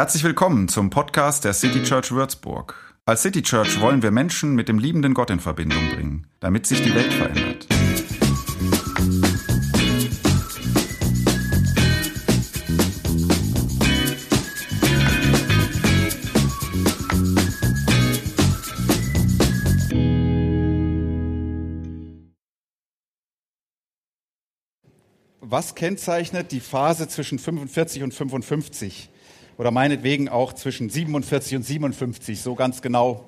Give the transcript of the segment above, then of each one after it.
Herzlich willkommen zum Podcast der City Church Würzburg. Als City Church wollen wir Menschen mit dem liebenden Gott in Verbindung bringen, damit sich die Welt verändert. Was kennzeichnet die Phase zwischen 45 und 55? Oder meinetwegen auch zwischen 47 und 57, so ganz genau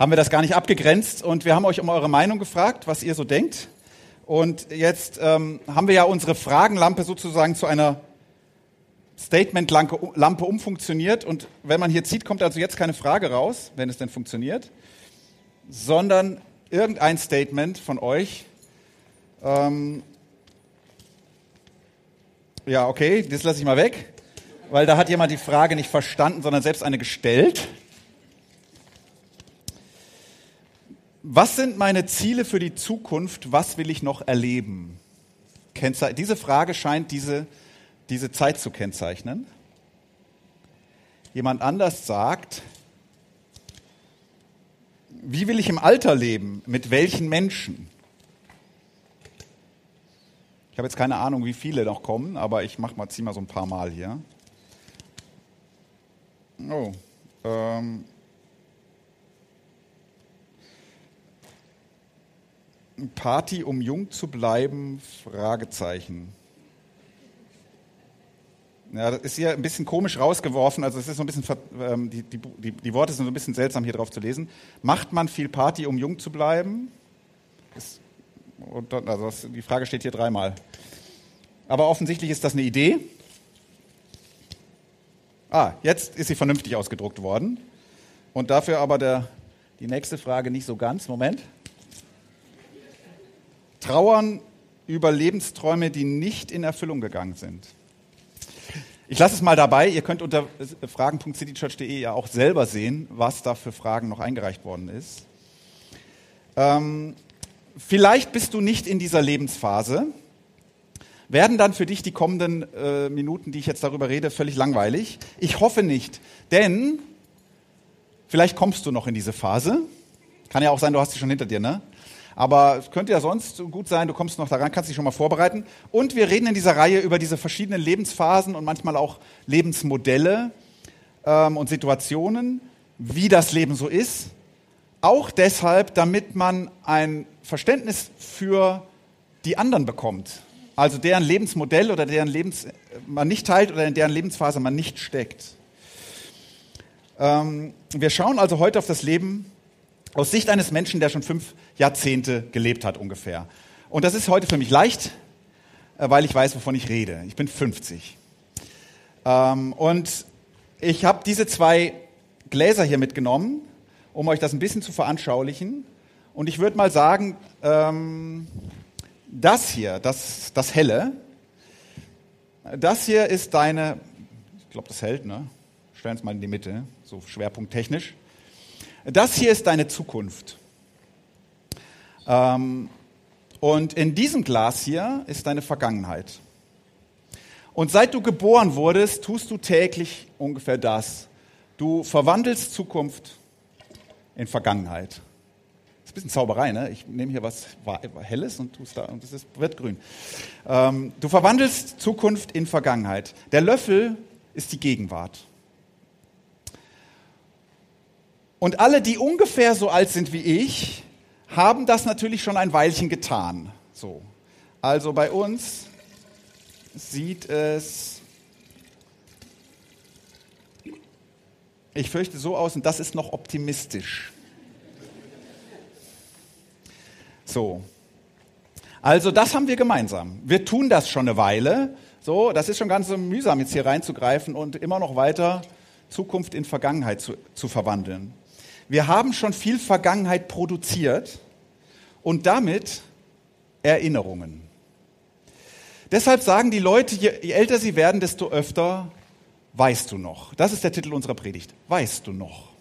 haben wir das gar nicht abgegrenzt. Und wir haben euch um eure Meinung gefragt, was ihr so denkt. Und jetzt ähm, haben wir ja unsere Fragenlampe sozusagen zu einer Statement-Lampe umfunktioniert. Und wenn man hier zieht, kommt also jetzt keine Frage raus, wenn es denn funktioniert, sondern irgendein Statement von euch. Ähm, ja, okay, das lasse ich mal weg, weil da hat jemand die Frage nicht verstanden, sondern selbst eine gestellt. Was sind meine Ziele für die Zukunft? Was will ich noch erleben? Diese Frage scheint diese, diese Zeit zu kennzeichnen. Jemand anders sagt, wie will ich im Alter leben? Mit welchen Menschen? Ich habe jetzt keine Ahnung, wie viele noch kommen, aber ich mach mal, zieh mal so ein paar Mal hier. Oh, ähm, Party, um jung zu bleiben? Fragezeichen. Ja, das ist hier ein bisschen komisch rausgeworfen, also es ist so ein bisschen, ähm, die, die, die, Worte sind so ein bisschen seltsam hier drauf zu lesen. Macht man viel Party, um jung zu bleiben? Das und also das, die Frage steht hier dreimal. Aber offensichtlich ist das eine Idee. Ah, jetzt ist sie vernünftig ausgedruckt worden. Und dafür aber der, die nächste Frage nicht so ganz. Moment. Trauern über Lebensträume, die nicht in Erfüllung gegangen sind. Ich lasse es mal dabei. Ihr könnt unter fragen.citychurch.de ja auch selber sehen, was da für Fragen noch eingereicht worden ist. Ähm, vielleicht bist du nicht in dieser Lebensphase. Werden dann für dich die kommenden äh, Minuten, die ich jetzt darüber rede, völlig langweilig? Ich hoffe nicht, denn vielleicht kommst du noch in diese Phase. Kann ja auch sein, du hast sie schon hinter dir, ne? Aber es könnte ja sonst gut sein, du kommst noch daran, kannst dich schon mal vorbereiten. Und wir reden in dieser Reihe über diese verschiedenen Lebensphasen und manchmal auch Lebensmodelle ähm, und Situationen, wie das Leben so ist. Auch deshalb, damit man ein Verständnis für die anderen bekommt. Also deren Lebensmodell oder deren Lebens man nicht teilt oder in deren Lebensphase man nicht steckt. Ähm, wir schauen also heute auf das Leben aus Sicht eines Menschen, der schon fünf Jahrzehnte gelebt hat ungefähr. Und das ist heute für mich leicht, äh, weil ich weiß, wovon ich rede. Ich bin 50. Ähm, und ich habe diese zwei Gläser hier mitgenommen, um euch das ein bisschen zu veranschaulichen. Und ich würde mal sagen, ähm, das hier, das, das Helle, das hier ist deine, ich glaube, das hält, ne? Stellen es mal in die Mitte, so schwerpunkttechnisch. Das hier ist deine Zukunft. Ähm, und in diesem Glas hier ist deine Vergangenheit. Und seit du geboren wurdest, tust du täglich ungefähr das. Du verwandelst Zukunft in Vergangenheit ein bisschen Zauberei, ne? Ich nehme hier was Helles und tue es da und es wird grün. Ähm, du verwandelst Zukunft in Vergangenheit. Der Löffel ist die Gegenwart. Und alle, die ungefähr so alt sind wie ich, haben das natürlich schon ein Weilchen getan. So. Also bei uns sieht es, ich fürchte so aus, und das ist noch optimistisch. So. Also das haben wir gemeinsam. Wir tun das schon eine Weile. So, das ist schon ganz so mühsam, jetzt hier reinzugreifen und immer noch weiter Zukunft in Vergangenheit zu, zu verwandeln. Wir haben schon viel Vergangenheit produziert und damit Erinnerungen. Deshalb sagen die Leute, je, je älter sie werden, desto öfter weißt du noch. Das ist der Titel unserer Predigt. Weißt du noch?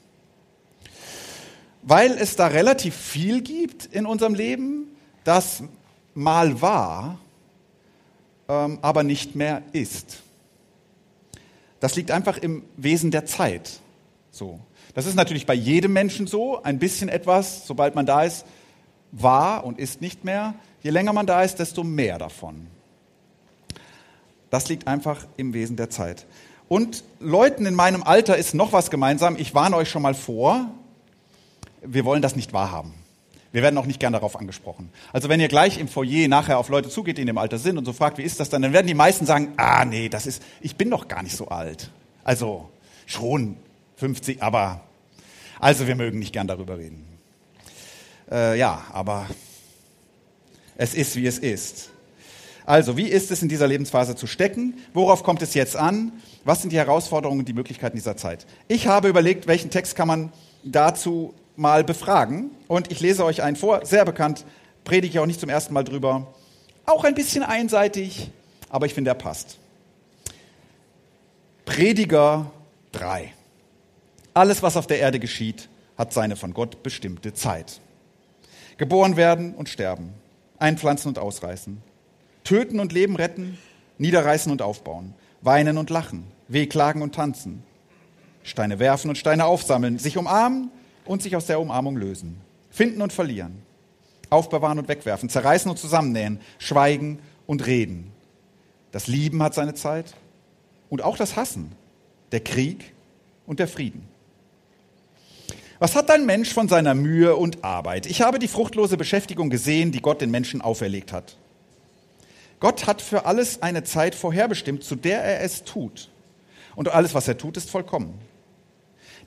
Weil es da relativ viel gibt in unserem Leben, das mal war, ähm, aber nicht mehr ist. Das liegt einfach im Wesen der Zeit. So. Das ist natürlich bei jedem Menschen so. Ein bisschen etwas, sobald man da ist, war und ist nicht mehr. Je länger man da ist, desto mehr davon. Das liegt einfach im Wesen der Zeit. Und Leuten in meinem Alter ist noch was gemeinsam. Ich warne euch schon mal vor, wir wollen das nicht wahrhaben. Wir werden auch nicht gern darauf angesprochen. Also wenn ihr gleich im Foyer nachher auf Leute zugeht, die in dem Alter sind und so fragt, wie ist das dann, dann werden die meisten sagen, ah nee, das ist, ich bin doch gar nicht so alt. Also schon 50, aber also wir mögen nicht gern darüber reden. Äh, ja, aber es ist, wie es ist. Also, wie ist es in dieser Lebensphase zu stecken? Worauf kommt es jetzt an? Was sind die Herausforderungen und die Möglichkeiten dieser Zeit? Ich habe überlegt, welchen Text kann man dazu mal befragen. Und ich lese euch einen vor, sehr bekannt, predige ich auch nicht zum ersten Mal drüber. Auch ein bisschen einseitig, aber ich finde, er passt. Prediger 3. Alles, was auf der Erde geschieht, hat seine von Gott bestimmte Zeit. Geboren werden und sterben, einpflanzen und ausreißen, töten und Leben retten, niederreißen und aufbauen, weinen und lachen, wehklagen und tanzen, Steine werfen und Steine aufsammeln, sich umarmen und sich aus der Umarmung lösen. Finden und verlieren. Aufbewahren und wegwerfen. Zerreißen und zusammennähen. Schweigen und reden. Das Lieben hat seine Zeit. Und auch das Hassen. Der Krieg und der Frieden. Was hat ein Mensch von seiner Mühe und Arbeit? Ich habe die fruchtlose Beschäftigung gesehen, die Gott den Menschen auferlegt hat. Gott hat für alles eine Zeit vorherbestimmt, zu der er es tut. Und alles, was er tut, ist vollkommen.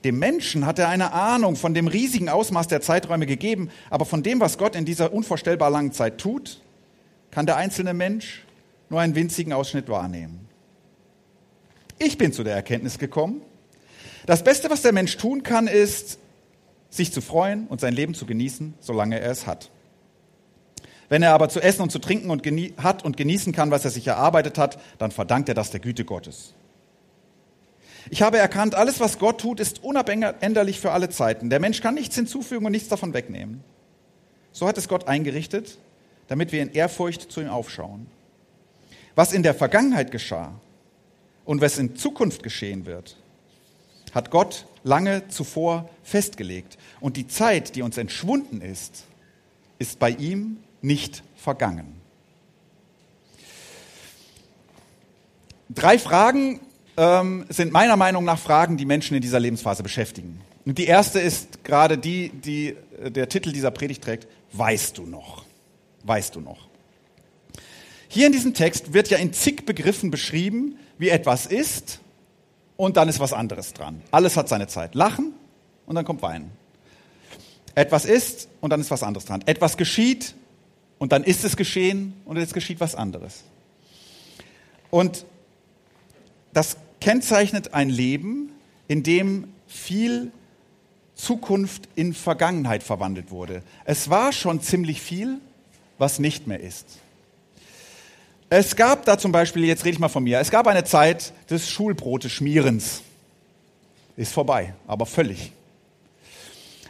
Dem Menschen hat er eine Ahnung von dem riesigen Ausmaß der Zeiträume gegeben, aber von dem, was Gott in dieser unvorstellbar langen Zeit tut, kann der einzelne Mensch nur einen winzigen Ausschnitt wahrnehmen. Ich bin zu der Erkenntnis gekommen, das Beste, was der Mensch tun kann, ist, sich zu freuen und sein Leben zu genießen, solange er es hat. Wenn er aber zu essen und zu trinken und hat und genießen kann, was er sich erarbeitet hat, dann verdankt er das der Güte Gottes. Ich habe erkannt, alles, was Gott tut, ist unabänderlich für alle Zeiten. Der Mensch kann nichts hinzufügen und nichts davon wegnehmen. So hat es Gott eingerichtet, damit wir in Ehrfurcht zu ihm aufschauen. Was in der Vergangenheit geschah und was in Zukunft geschehen wird, hat Gott lange zuvor festgelegt. Und die Zeit, die uns entschwunden ist, ist bei ihm nicht vergangen. Drei Fragen ähm, sind meiner Meinung nach Fragen, die Menschen in dieser Lebensphase beschäftigen. Und die erste ist gerade die, die äh, der Titel dieser Predigt trägt, weißt du noch? Weißt du noch? Hier in diesem Text wird ja in zig Begriffen beschrieben, wie etwas ist und dann ist was anderes dran. Alles hat seine Zeit. Lachen und dann kommt Weinen. Etwas ist und dann ist was anderes dran. Etwas geschieht und dann ist es geschehen und es geschieht was anderes. Und das kennzeichnet ein Leben, in dem viel Zukunft in Vergangenheit verwandelt wurde. Es war schon ziemlich viel, was nicht mehr ist. Es gab da zum Beispiel, jetzt rede ich mal von mir, es gab eine Zeit des Schulbrote schmierens. Ist vorbei, aber völlig.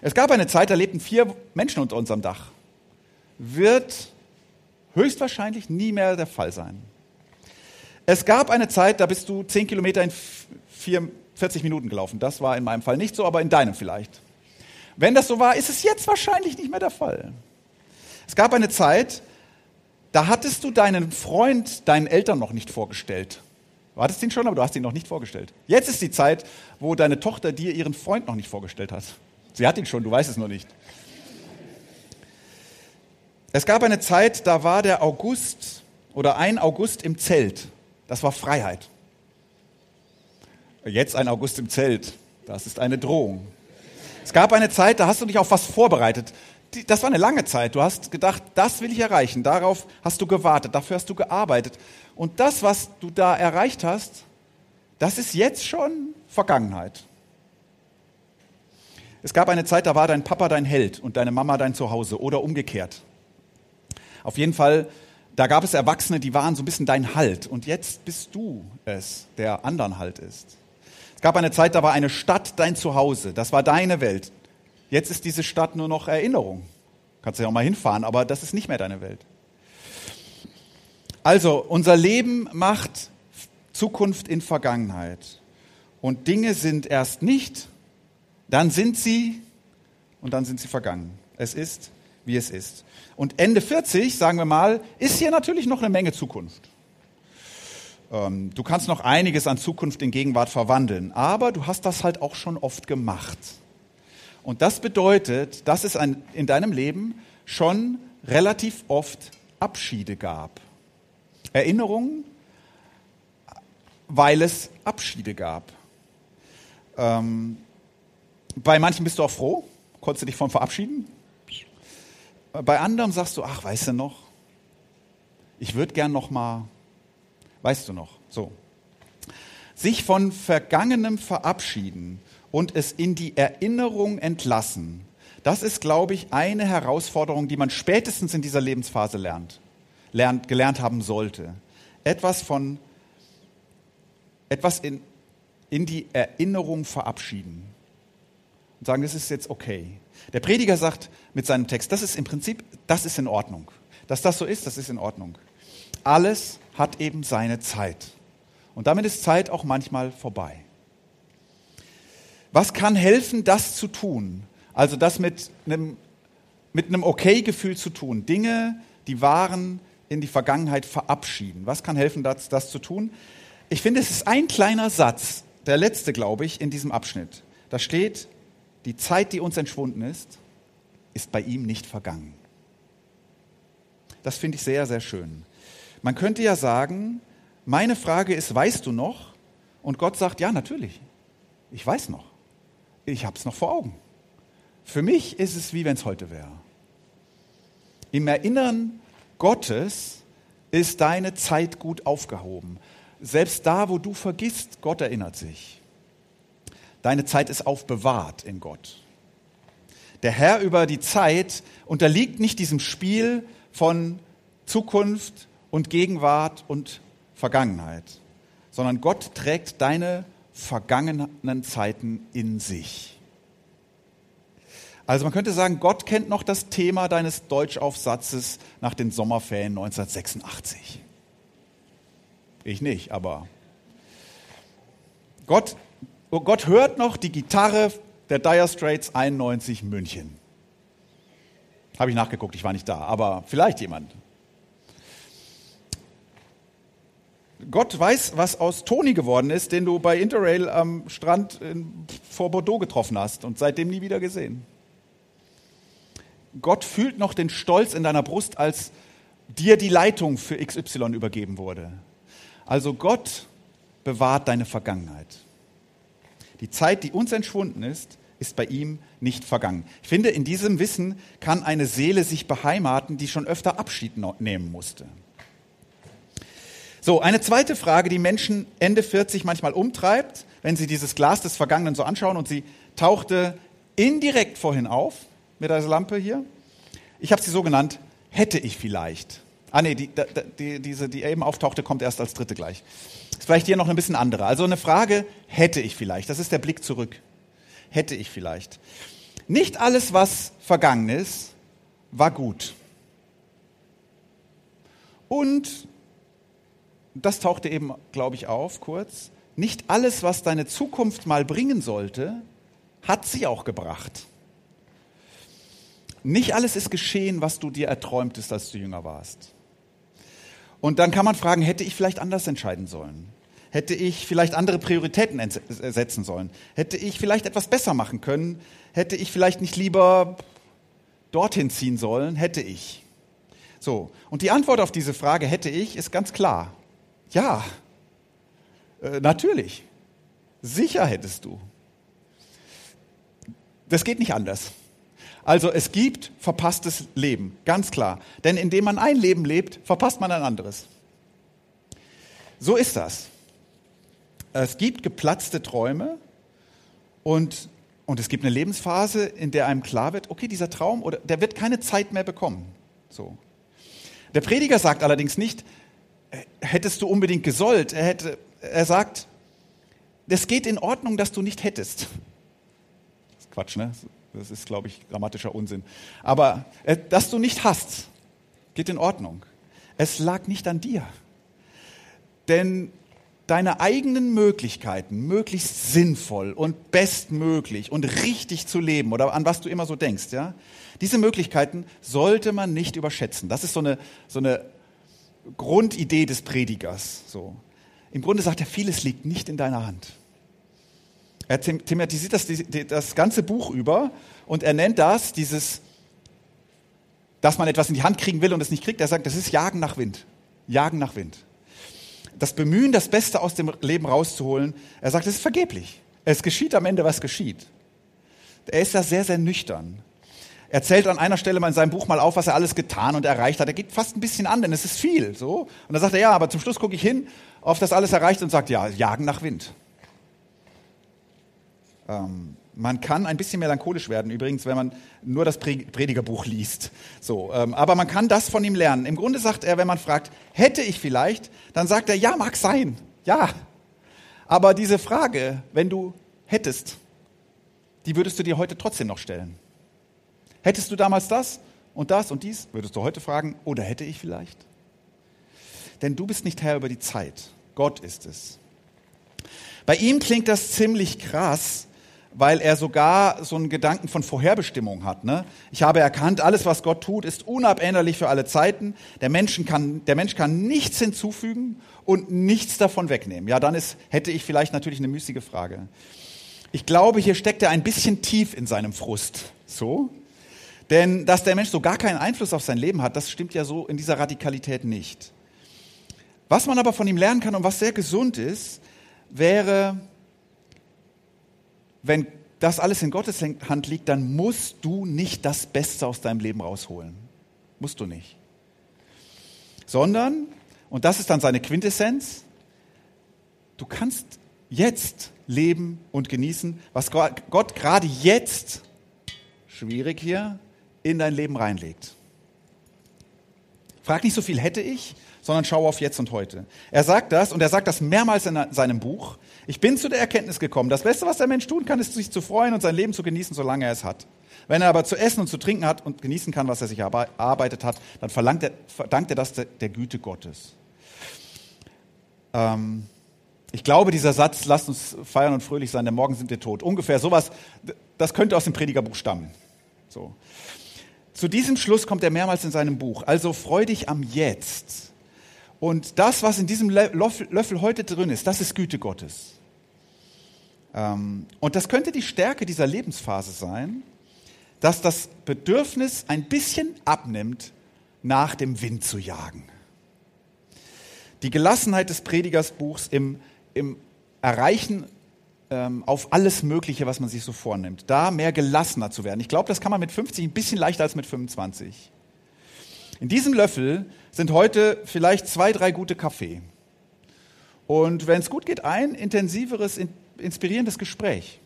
Es gab eine Zeit, da lebten vier Menschen unter unserem Dach. Wird höchstwahrscheinlich nie mehr der Fall sein. Es gab eine Zeit, da bist du zehn Kilometer in 40 Minuten gelaufen. Das war in meinem Fall nicht so, aber in deinem vielleicht. Wenn das so war, ist es jetzt wahrscheinlich nicht mehr der Fall. Es gab eine Zeit, da hattest du deinen Freund deinen Eltern noch nicht vorgestellt. Du hattest ihn schon, aber du hast ihn noch nicht vorgestellt. Jetzt ist die Zeit, wo deine Tochter dir ihren Freund noch nicht vorgestellt hat. Sie hat ihn schon, du weißt es nur nicht. Es gab eine Zeit, da war der August oder ein August im Zelt. Das war Freiheit. Jetzt ein August im Zelt. Das ist eine Drohung. Es gab eine Zeit, da hast du dich auf was vorbereitet. Das war eine lange Zeit. Du hast gedacht, das will ich erreichen. Darauf hast du gewartet. Dafür hast du gearbeitet. Und das, was du da erreicht hast, das ist jetzt schon Vergangenheit. Es gab eine Zeit, da war dein Papa dein Held und deine Mama dein Zuhause oder umgekehrt. Auf jeden Fall da gab es Erwachsene, die waren so ein bisschen dein Halt. Und jetzt bist du es, der anderen Halt ist. Es gab eine Zeit, da war eine Stadt dein Zuhause. Das war deine Welt. Jetzt ist diese Stadt nur noch Erinnerung. Kannst ja auch mal hinfahren, aber das ist nicht mehr deine Welt. Also, unser Leben macht Zukunft in Vergangenheit. Und Dinge sind erst nicht, dann sind sie und dann sind sie vergangen. Es ist, wie es ist. Und Ende 40, sagen wir mal, ist hier natürlich noch eine Menge Zukunft. Ähm, du kannst noch einiges an Zukunft in Gegenwart verwandeln, aber du hast das halt auch schon oft gemacht. Und das bedeutet, dass es ein, in deinem Leben schon relativ oft Abschiede gab. Erinnerungen, weil es Abschiede gab. Ähm, bei manchen bist du auch froh, konntest du dich von verabschieden. Bei anderen sagst du, ach, weißt du noch, ich würde gern noch mal, weißt du noch, so. Sich von Vergangenem verabschieden und es in die Erinnerung entlassen, das ist, glaube ich, eine Herausforderung, die man spätestens in dieser Lebensphase lernt, lernt gelernt haben sollte. Etwas von, etwas in, in die Erinnerung verabschieden und sagen, das ist jetzt okay. Der Prediger sagt mit seinem Text, das ist im Prinzip, das ist in Ordnung. Dass das so ist, das ist in Ordnung. Alles hat eben seine Zeit. Und damit ist Zeit auch manchmal vorbei. Was kann helfen, das zu tun? Also das mit einem, mit einem Okay-Gefühl zu tun. Dinge, die waren in die Vergangenheit verabschieden. Was kann helfen, das, das zu tun? Ich finde, es ist ein kleiner Satz, der letzte, glaube ich, in diesem Abschnitt. Da steht, die Zeit, die uns entschwunden ist, ist bei ihm nicht vergangen. Das finde ich sehr, sehr schön. Man könnte ja sagen, meine Frage ist, weißt du noch? Und Gott sagt, ja, natürlich. Ich weiß noch. Ich habe es noch vor Augen. Für mich ist es wie wenn es heute wäre. Im Erinnern Gottes ist deine Zeit gut aufgehoben. Selbst da, wo du vergisst, Gott erinnert sich. Deine Zeit ist aufbewahrt in Gott. Der Herr über die Zeit unterliegt nicht diesem Spiel von Zukunft und Gegenwart und Vergangenheit, sondern Gott trägt deine vergangenen Zeiten in sich. Also man könnte sagen, Gott kennt noch das Thema deines Deutschaufsatzes nach den Sommerferien 1986. Ich nicht, aber Gott, Gott hört noch die Gitarre der Dire Straits 91 München. Habe ich nachgeguckt, ich war nicht da, aber vielleicht jemand. Gott weiß, was aus Toni geworden ist, den du bei Interrail am Strand in, vor Bordeaux getroffen hast und seitdem nie wieder gesehen. Gott fühlt noch den Stolz in deiner Brust, als dir die Leitung für XY übergeben wurde. Also Gott bewahrt deine Vergangenheit. Die Zeit, die uns entschwunden ist, ist bei ihm nicht vergangen. Ich finde, in diesem Wissen kann eine Seele sich beheimaten, die schon öfter Abschied nehmen musste. So, eine zweite Frage, die Menschen Ende 40 manchmal umtreibt, wenn sie dieses Glas des Vergangenen so anschauen und sie tauchte indirekt vorhin auf mit dieser Lampe hier. Ich habe sie so genannt, hätte ich vielleicht. Ah nee, die, die, diese, die eben auftauchte, kommt erst als dritte gleich. Ist vielleicht hier noch ein bisschen andere. Also eine Frage, hätte ich vielleicht. Das ist der Blick zurück. Hätte ich vielleicht. Nicht alles, was vergangen ist, war gut. Und, das tauchte eben, glaube ich, auf kurz, nicht alles, was deine Zukunft mal bringen sollte, hat sie auch gebracht. Nicht alles ist geschehen, was du dir erträumtest, als du jünger warst. Und dann kann man fragen, hätte ich vielleicht anders entscheiden sollen? Hätte ich vielleicht andere Prioritäten setzen sollen? Hätte ich vielleicht etwas besser machen können? Hätte ich vielleicht nicht lieber dorthin ziehen sollen? Hätte ich. So. Und die Antwort auf diese Frage, hätte ich, ist ganz klar. Ja. Äh, natürlich. Sicher hättest du. Das geht nicht anders. Also es gibt verpasstes Leben, ganz klar. Denn indem man ein Leben lebt, verpasst man ein anderes. So ist das. Es gibt geplatzte Träume und, und es gibt eine Lebensphase, in der einem klar wird, okay, dieser Traum, oder, der wird keine Zeit mehr bekommen. So. Der Prediger sagt allerdings nicht, äh, hättest du unbedingt gesollt. Er, hätte, er sagt, es geht in Ordnung, dass du nicht hättest. Das ist Quatsch, ne? Das ist, glaube ich, grammatischer Unsinn. Aber äh, dass du nicht hast, geht in Ordnung. Es lag nicht an dir. Denn deine eigenen Möglichkeiten möglichst sinnvoll und bestmöglich und richtig zu leben oder an was du immer so denkst, ja, diese Möglichkeiten sollte man nicht überschätzen. Das ist so eine, so eine Grundidee des Predigers. So. Im Grunde sagt er, vieles liegt nicht in deiner Hand. Er thematisiert das, das ganze Buch über und er nennt das dieses, dass man etwas in die Hand kriegen will und es nicht kriegt. Er sagt, das ist Jagen nach Wind. Jagen nach Wind. Das Bemühen, das Beste aus dem Leben rauszuholen. Er sagt, es ist vergeblich. Es geschieht am Ende, was geschieht. Er ist da sehr, sehr nüchtern. Er zählt an einer Stelle mal in seinem Buch mal auf, was er alles getan und erreicht hat. Er geht fast ein bisschen an, denn es ist viel. So. Und dann sagt er, ja, aber zum Schluss gucke ich hin auf das alles erreicht und sagt, ja, jagen nach Wind. Ähm, man kann ein bisschen melancholisch werden, übrigens, wenn man nur das Predigerbuch liest. So, ähm, aber man kann das von ihm lernen. Im Grunde sagt er, wenn man fragt, hätte ich vielleicht, dann sagt er, ja, mag sein, ja. Aber diese Frage, wenn du hättest, die würdest du dir heute trotzdem noch stellen. Hättest du damals das und das und dies, würdest du heute fragen, oder hätte ich vielleicht? Denn du bist nicht Herr über die Zeit. Gott ist es. Bei ihm klingt das ziemlich krass, weil er sogar so einen Gedanken von Vorherbestimmung hat. Ne? Ich habe erkannt, alles, was Gott tut, ist unabänderlich für alle Zeiten. Der, Menschen kann, der Mensch kann nichts hinzufügen und nichts davon wegnehmen. Ja, dann ist, hätte ich vielleicht natürlich eine müßige Frage. Ich glaube, hier steckt er ein bisschen tief in seinem Frust. So? Denn dass der Mensch so gar keinen Einfluss auf sein Leben hat, das stimmt ja so in dieser Radikalität nicht. Was man aber von ihm lernen kann und was sehr gesund ist, wäre, wenn das alles in Gottes Hand liegt, dann musst du nicht das Beste aus deinem Leben rausholen. Musst du nicht. Sondern, und das ist dann seine Quintessenz, du kannst jetzt leben und genießen, was Gott gerade jetzt, schwierig hier, in dein Leben reinlegt. Frag nicht so viel hätte ich, sondern schau auf jetzt und heute. Er sagt das und er sagt das mehrmals in seinem Buch. Ich bin zu der Erkenntnis gekommen, das Beste, was der Mensch tun kann, ist sich zu freuen und sein Leben zu genießen, solange er es hat. Wenn er aber zu essen und zu trinken hat und genießen kann, was er sich erarbeitet hat, dann verlangt er, verdankt er das der, der Güte Gottes. Ähm, ich glaube, dieser Satz, lasst uns feiern und fröhlich sein, denn morgen sind wir tot. Ungefähr sowas, das könnte aus dem Predigerbuch stammen. So. Zu diesem Schluss kommt er mehrmals in seinem Buch. Also freu dich am Jetzt. Und das, was in diesem Löffel heute drin ist, das ist Güte Gottes. Ähm, und das könnte die Stärke dieser Lebensphase sein, dass das Bedürfnis ein bisschen abnimmt, nach dem Wind zu jagen. Die Gelassenheit des Predigersbuchs im, im Erreichen ähm, auf alles Mögliche, was man sich so vornimmt, da mehr gelassener zu werden. Ich glaube, das kann man mit 50 ein bisschen leichter als mit 25. In diesem Löffel sind heute vielleicht zwei, drei gute Kaffee. Und wenn es gut geht, ein intensiveres, inspirierendes Gespräch.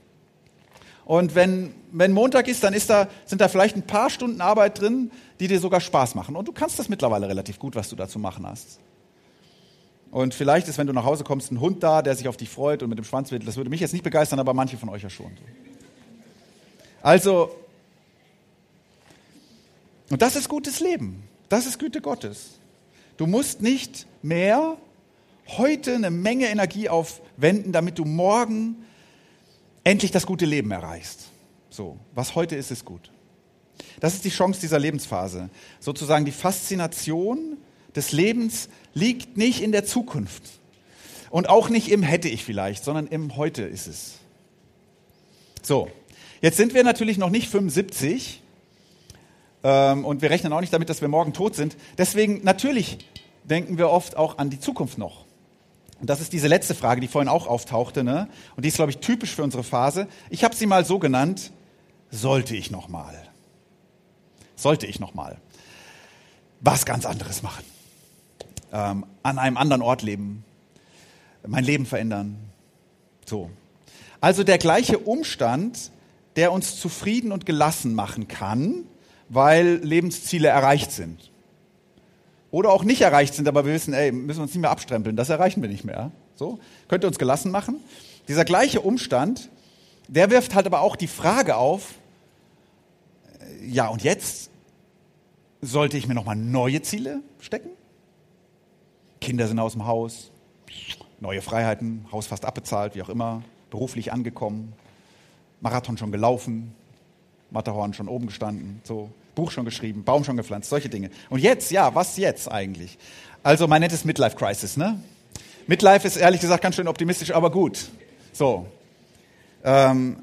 Und wenn, wenn Montag ist, dann ist da, sind da vielleicht ein paar Stunden Arbeit drin, die dir sogar Spaß machen. Und du kannst das mittlerweile relativ gut, was du da zu machen hast. Und vielleicht ist, wenn du nach Hause kommst, ein Hund da, der sich auf dich freut und mit dem Schwanz wedelt. Das würde mich jetzt nicht begeistern, aber manche von euch ja schon. Also, und das ist gutes Leben. Das ist Güte Gottes. Du musst nicht mehr heute eine Menge Energie aufwenden, damit du morgen endlich das gute Leben erreichst. So, was heute ist, ist gut. Das ist die Chance dieser Lebensphase. Sozusagen die Faszination des Lebens liegt nicht in der Zukunft und auch nicht im hätte ich vielleicht, sondern im heute ist es. So, jetzt sind wir natürlich noch nicht 75 ähm, und wir rechnen auch nicht damit, dass wir morgen tot sind. Deswegen natürlich denken wir oft auch an die Zukunft noch. Und das ist diese letzte Frage, die vorhin auch auftauchte, ne? Und die ist, glaube ich, typisch für unsere Phase. Ich habe sie mal so genannt: Sollte ich noch mal? Sollte ich noch mal was ganz anderes machen? Ähm, an einem anderen Ort leben, mein Leben verändern. So. Also der gleiche Umstand, der uns zufrieden und gelassen machen kann, weil Lebensziele erreicht sind. Oder auch nicht erreicht sind, aber wir wissen, ey, müssen wir uns nicht mehr abstrempeln, das erreichen wir nicht mehr. So, könnte uns gelassen machen. Dieser gleiche Umstand, der wirft halt aber auch die Frage auf, äh, ja, und jetzt sollte ich mir nochmal neue Ziele stecken? Kinder sind aus dem Haus, neue Freiheiten, Haus fast abbezahlt, wie auch immer, beruflich angekommen, Marathon schon gelaufen, Matterhorn schon oben gestanden, so, Buch schon geschrieben, Baum schon gepflanzt, solche Dinge. Und jetzt, ja, was jetzt eigentlich? Also man nennt es Midlife Crisis, ne? Midlife ist ehrlich gesagt ganz schön optimistisch, aber gut. So. Ähm,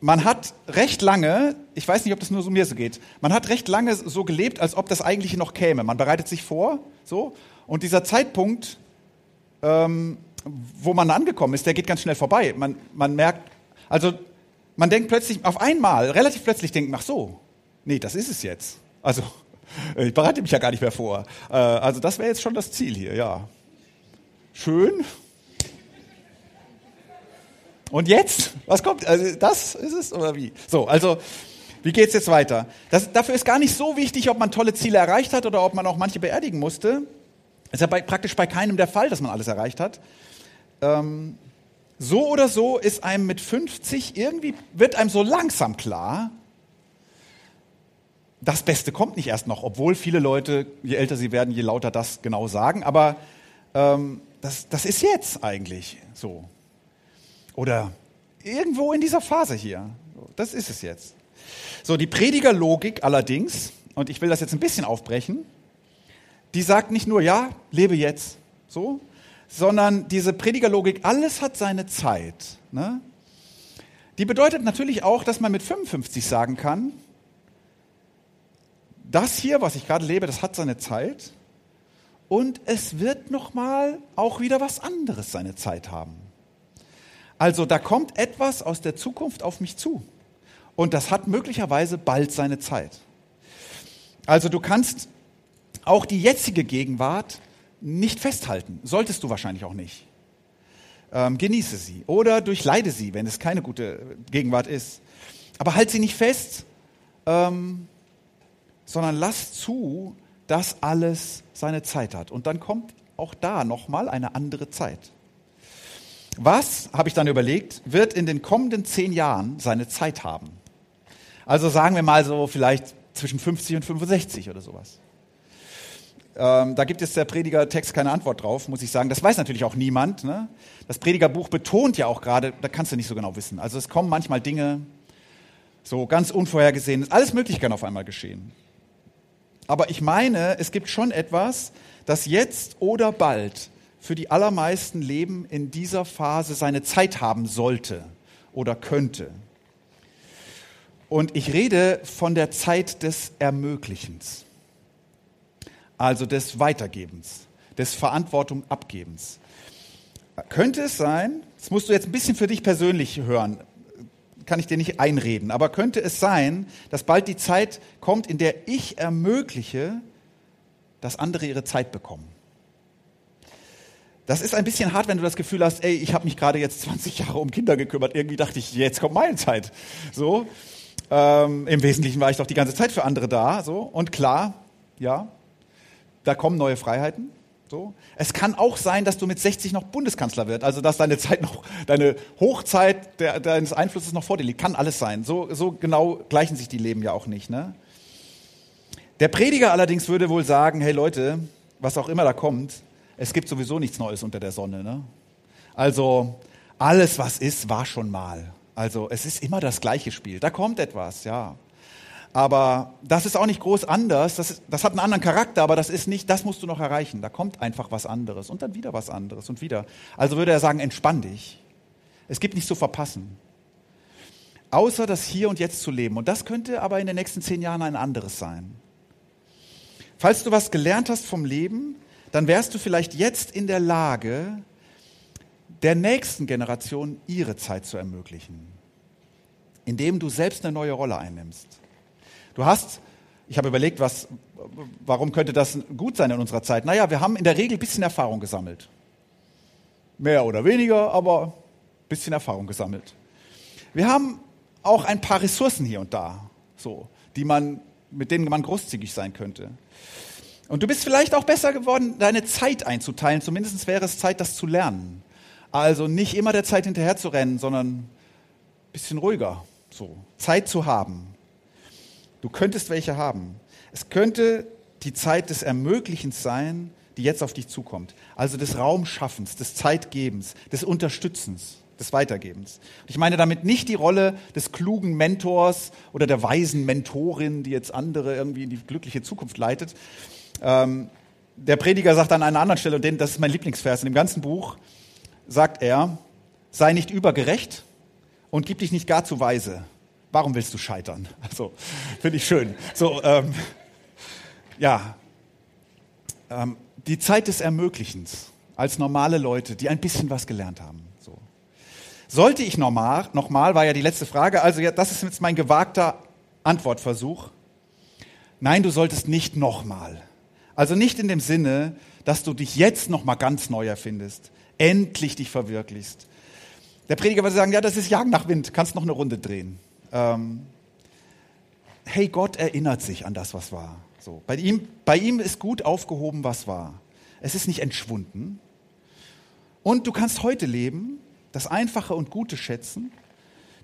man hat recht lange, ich weiß nicht, ob das nur so mir so geht, man hat recht lange so gelebt, als ob das eigentliche noch käme. Man bereitet sich vor, so, und dieser Zeitpunkt, ähm, wo man angekommen ist, der geht ganz schnell vorbei. Man, man merkt, also man denkt plötzlich, auf einmal, relativ plötzlich denkt, ach so, nee, das ist es jetzt. Also ich bereite mich ja gar nicht mehr vor. Äh, also das wäre jetzt schon das Ziel hier, ja. Schön. Und jetzt? Was kommt? Also das ist es oder wie? So, also wie geht es jetzt weiter? Das, dafür ist gar nicht so wichtig, ob man tolle Ziele erreicht hat oder ob man auch manche beerdigen musste. Ist ja bei, praktisch bei keinem der Fall, dass man alles erreicht hat. Ähm, so oder so ist einem mit 50 irgendwie, wird einem so langsam klar, das Beste kommt nicht erst noch, obwohl viele Leute, je älter sie werden, je lauter das genau sagen. Aber ähm, das, das ist jetzt eigentlich so. Oder irgendwo in dieser Phase hier. Das ist es jetzt. So, die Predigerlogik allerdings, und ich will das jetzt ein bisschen aufbrechen, die sagt nicht nur, ja, lebe jetzt, so, sondern diese Predigerlogik, alles hat seine Zeit. Ne? Die bedeutet natürlich auch, dass man mit 55 sagen kann, das hier, was ich gerade lebe, das hat seine Zeit und es wird nochmal auch wieder was anderes seine Zeit haben. Also da kommt etwas aus der Zukunft auf mich zu und das hat möglicherweise bald seine Zeit. Also du kannst auch die jetzige Gegenwart nicht festhalten, solltest du wahrscheinlich auch nicht. Ähm, genieße sie oder durchleide sie, wenn es keine gute Gegenwart ist. Aber halt sie nicht fest, ähm, sondern lass zu, dass alles seine Zeit hat. Und dann kommt auch da nochmal eine andere Zeit. Was, habe ich dann überlegt, wird in den kommenden zehn Jahren seine Zeit haben? Also sagen wir mal so vielleicht zwischen 50 und 65 oder sowas. Ähm, da gibt es der Predigertext keine Antwort drauf, muss ich sagen. Das weiß natürlich auch niemand. Ne? Das Predigerbuch betont ja auch gerade, da kannst du nicht so genau wissen. Also es kommen manchmal Dinge, so ganz unvorhergesehen. Alles Mögliche kann auf einmal geschehen. Aber ich meine, es gibt schon etwas, das jetzt oder bald für die allermeisten Leben in dieser Phase seine Zeit haben sollte oder könnte. Und ich rede von der Zeit des Ermöglichens, also des Weitergebens, des Verantwortung abgebens. Könnte es sein, das musst du jetzt ein bisschen für dich persönlich hören, kann ich dir nicht einreden. Aber könnte es sein, dass bald die Zeit kommt, in der ich ermögliche, dass andere ihre Zeit bekommen? Das ist ein bisschen hart, wenn du das Gefühl hast, ey, ich habe mich gerade jetzt 20 Jahre um Kinder gekümmert. Irgendwie dachte ich, jetzt kommt meine Zeit. So, ähm, im Wesentlichen war ich doch die ganze Zeit für andere da. So und klar, ja, da kommen neue Freiheiten. So. Es kann auch sein, dass du mit 60 noch Bundeskanzler wirst, also dass deine Zeit noch, deine Hochzeit der, deines Einflusses noch vor dir liegt. Kann alles sein. So, so genau gleichen sich die Leben ja auch nicht. Ne? Der Prediger allerdings würde wohl sagen, hey Leute, was auch immer da kommt, es gibt sowieso nichts Neues unter der Sonne. Ne? Also alles, was ist, war schon mal. Also es ist immer das gleiche Spiel. Da kommt etwas, ja. Aber das ist auch nicht groß anders. Das, ist, das, hat einen anderen Charakter, aber das ist nicht, das musst du noch erreichen. Da kommt einfach was anderes und dann wieder was anderes und wieder. Also würde er sagen, entspann dich. Es gibt nichts zu verpassen. Außer das Hier und Jetzt zu leben. Und das könnte aber in den nächsten zehn Jahren ein anderes sein. Falls du was gelernt hast vom Leben, dann wärst du vielleicht jetzt in der Lage, der nächsten Generation ihre Zeit zu ermöglichen, indem du selbst eine neue Rolle einnimmst. Du hast, ich habe überlegt, was, warum könnte das gut sein in unserer Zeit? Naja, wir haben in der Regel ein bisschen Erfahrung gesammelt. Mehr oder weniger, aber ein bisschen Erfahrung gesammelt. Wir haben auch ein paar Ressourcen hier und da, so, die man, mit denen man großzügig sein könnte. Und du bist vielleicht auch besser geworden, deine Zeit einzuteilen. Zumindest wäre es Zeit, das zu lernen. Also nicht immer der Zeit hinterher zu rennen, sondern ein bisschen ruhiger, so, Zeit zu haben. Du könntest welche haben. Es könnte die Zeit des Ermöglichens sein, die jetzt auf dich zukommt. Also des Raumschaffens, des Zeitgebens, des Unterstützens, des Weitergebens. Ich meine damit nicht die Rolle des klugen Mentors oder der weisen Mentorin, die jetzt andere irgendwie in die glückliche Zukunft leitet. Ähm, der Prediger sagt an einer anderen Stelle, und das ist mein Lieblingsvers in dem ganzen Buch, sagt er, sei nicht übergerecht und gib dich nicht gar zu weise. Warum willst du scheitern? Also, finde ich schön. So, ähm, ja, ähm, die Zeit des Ermöglichens als normale Leute, die ein bisschen was gelernt haben. So. Sollte ich nochmal, nochmal, war ja die letzte Frage, also ja, das ist jetzt mein gewagter Antwortversuch. Nein, du solltest nicht nochmal. Also nicht in dem Sinne, dass du dich jetzt nochmal ganz neu erfindest, endlich dich verwirklichst. Der Prediger würde sagen, ja, das ist Jagen nach Wind, kannst noch eine Runde drehen. Ähm, hey, Gott erinnert sich an das, was war. So, bei, ihm, bei ihm ist gut aufgehoben, was war. Es ist nicht entschwunden. Und du kannst heute leben, das Einfache und Gute schätzen.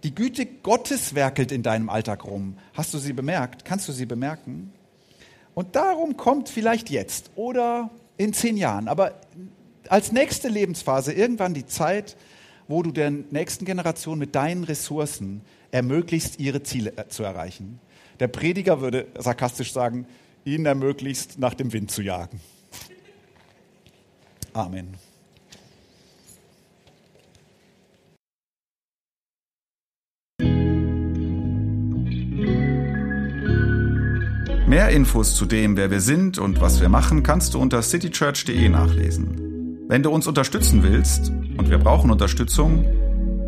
Die Güte Gottes werkelt in deinem Alltag rum. Hast du sie bemerkt? Kannst du sie bemerken? Und darum kommt vielleicht jetzt oder in zehn Jahren, aber als nächste Lebensphase irgendwann die Zeit, wo du der nächsten Generation mit deinen Ressourcen ermöglichst, ihre Ziele äh, zu erreichen. Der Prediger würde sarkastisch sagen, ihnen ermöglicht, nach dem Wind zu jagen. Amen. Mehr Infos zu dem, wer wir sind und was wir machen, kannst du unter citychurch.de nachlesen. Wenn du uns unterstützen willst, und wir brauchen Unterstützung,